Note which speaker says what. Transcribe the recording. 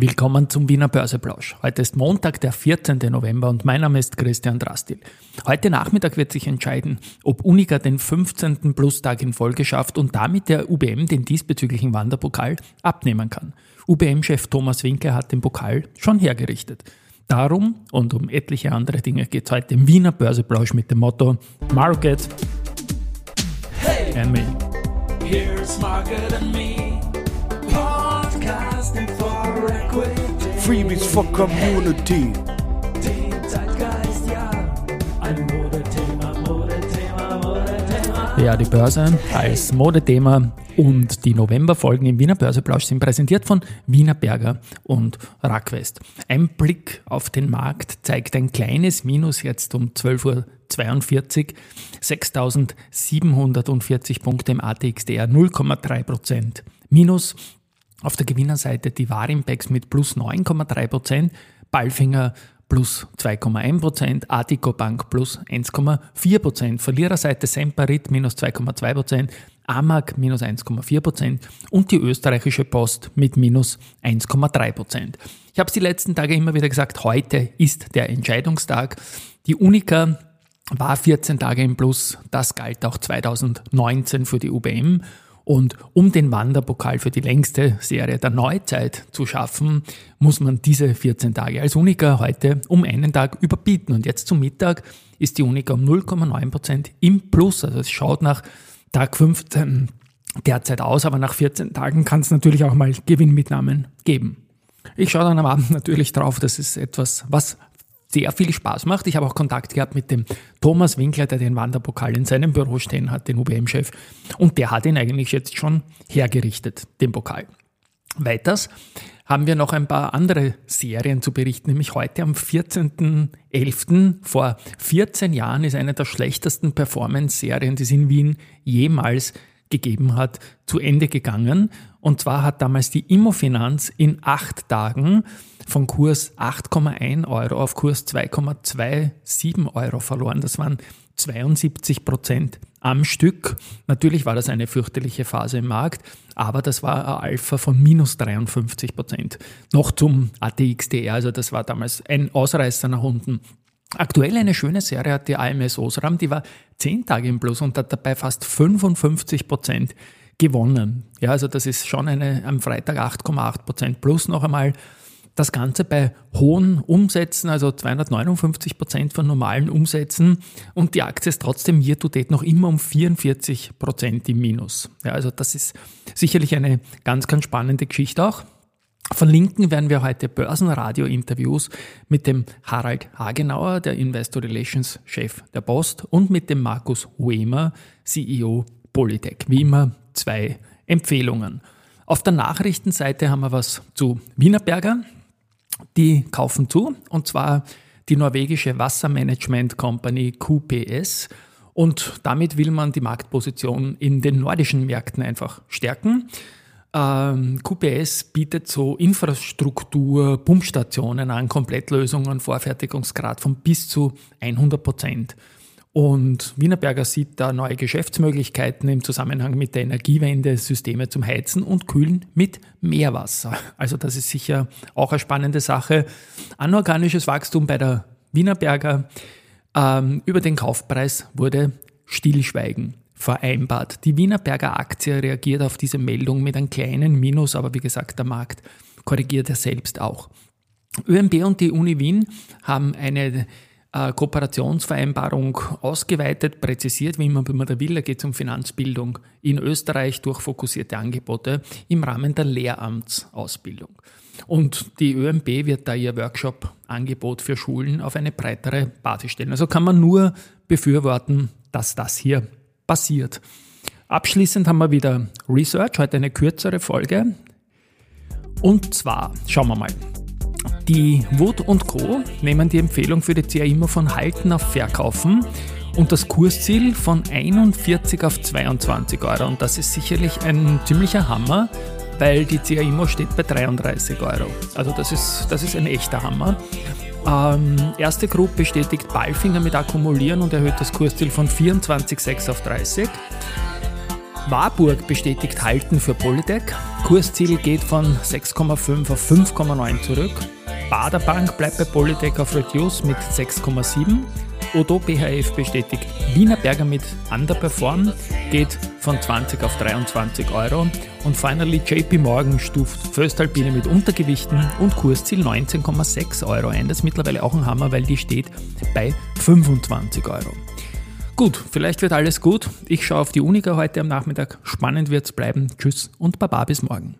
Speaker 1: Willkommen zum Wiener Börseplausch. Heute ist Montag, der 14. November und mein Name ist Christian Drastil. Heute Nachmittag wird sich entscheiden, ob Unica den 15. Plustag in Folge schafft und damit der UBM den diesbezüglichen Wanderpokal abnehmen kann. UBM-Chef Thomas Winkler hat den Pokal schon hergerichtet. Darum und um etliche andere Dinge geht es heute im Wiener Börseplausch mit dem Motto Market
Speaker 2: Hey,
Speaker 1: and Me.
Speaker 2: here's Market and Me.
Speaker 3: Freebies for Community.
Speaker 2: Zeitgeist, ja.
Speaker 1: Die Börse als Modethema und die Novemberfolgen im Wiener Börseplausch sind präsentiert von Wiener Berger und Rackwest. Ein Blick auf den Markt zeigt ein kleines Minus jetzt um 12.42 Uhr, 6.740 Punkte im ATXDR, 0,3 Prozent. Minus auf der Gewinnerseite die Warimpex mit plus 9,3 Prozent, Ballfinger plus 2,1 Prozent, Artico Bank plus 1,4 Prozent, Verliererseite Semperit minus 2,2 Prozent, Amag minus 1,4 Prozent und die österreichische Post mit minus 1,3 Prozent. Ich habe es die letzten Tage immer wieder gesagt, heute ist der Entscheidungstag. Die Unica war 14 Tage im Plus, das galt auch 2019 für die UBM. Und um den Wanderpokal für die längste Serie der Neuzeit zu schaffen, muss man diese 14 Tage als Unica heute um einen Tag überbieten. Und jetzt zum Mittag ist die Unica um 0,9% im Plus. Also es schaut nach Tag 15 derzeit aus, aber nach 14 Tagen kann es natürlich auch mal Gewinnmitnahmen geben. Ich schaue dann am Abend natürlich drauf, das ist etwas, was sehr viel Spaß macht. Ich habe auch Kontakt gehabt mit dem Thomas Winkler, der den Wanderpokal in seinem Büro stehen hat, den UBM-Chef. Und der hat ihn eigentlich jetzt schon hergerichtet, den Pokal. Weiters haben wir noch ein paar andere Serien zu berichten, nämlich heute am 14.11. vor 14 Jahren ist eine der schlechtesten Performance-Serien, die es in Wien jemals gegeben hat, zu Ende gegangen. Und zwar hat damals die Immofinanz in acht Tagen von Kurs 8,1 Euro auf Kurs 2,27 Euro verloren. Das waren 72 Prozent am Stück. Natürlich war das eine fürchterliche Phase im Markt, aber das war ein Alpha von minus 53 Prozent. Noch zum ATXDR, also das war damals ein Ausreißer nach unten. Aktuell eine schöne Serie hat die AMS Osram, die war 10 Tage im Plus und hat dabei fast 55 Prozent gewonnen. Ja, also das ist schon eine am Freitag 8,8 Prozent plus noch einmal. Das Ganze bei hohen Umsätzen, also 259 Prozent von normalen Umsätzen und die Aktie ist trotzdem year to date noch immer um 44 Prozent im Minus. Ja, also das ist sicherlich eine ganz, ganz spannende Geschichte auch. Verlinken werden wir heute Börsenradio-Interviews mit dem Harald Hagenauer, der Investor Relations Chef der Post, und mit dem Markus Huemer, CEO Polytech. Wie immer zwei Empfehlungen. Auf der Nachrichtenseite haben wir was zu Wienerberger. Die kaufen zu, und zwar die norwegische Wassermanagement Company QPS. Und damit will man die Marktposition in den nordischen Märkten einfach stärken. Ähm, QPS bietet so Infrastruktur, Pumpstationen an, Komplettlösungen, Vorfertigungsgrad von bis zu 100 Prozent. Und Wienerberger sieht da neue Geschäftsmöglichkeiten im Zusammenhang mit der Energiewende, Systeme zum Heizen und Kühlen mit Meerwasser. Also das ist sicher auch eine spannende Sache. Anorganisches Wachstum bei der Wienerberger. Ähm, über den Kaufpreis wurde Stillschweigen vereinbart. Die Wienerberger Aktie reagiert auf diese Meldung mit einem kleinen Minus, aber wie gesagt, der Markt korrigiert er selbst auch. ÖMB und die Uni Wien haben eine äh, Kooperationsvereinbarung ausgeweitet, präzisiert, wie immer man will. Da geht es um Finanzbildung in Österreich durch fokussierte Angebote im Rahmen der Lehramtsausbildung. Und die ÖMB wird da ihr Workshop-Angebot für Schulen auf eine breitere Basis stellen. Also kann man nur befürworten, dass das hier passiert. Abschließend haben wir wieder Research, heute eine kürzere Folge. Und zwar, schauen wir mal. Die Wood Co. nehmen die Empfehlung für die CA immer von Halten auf Verkaufen und das Kursziel von 41 auf 22 Euro. Und das ist sicherlich ein ziemlicher Hammer, weil die CA Immo steht bei 33 Euro. Also das ist, das ist ein echter Hammer. Ähm, erste Group bestätigt Ballfinger mit Akkumulieren und erhöht das Kursziel von 24,6 auf 30. Warburg bestätigt Halten für Polytech. Kursziel geht von 6,5 auf 5,9 zurück. Baderbank bleibt bei Polytech auf Reduce mit 6,7. Odo BHF bestätigt Wiener Berger mit Underperform, geht von 20 auf 23 Euro. Und finally JP Morgan stuft Föstalpine mit Untergewichten und Kursziel 19,6 Euro ein. Das ist mittlerweile auch ein Hammer, weil die steht bei 25 Euro. Gut, vielleicht wird alles gut. Ich schaue auf die Unica heute am Nachmittag. Spannend wird's bleiben. Tschüss und Baba bis morgen.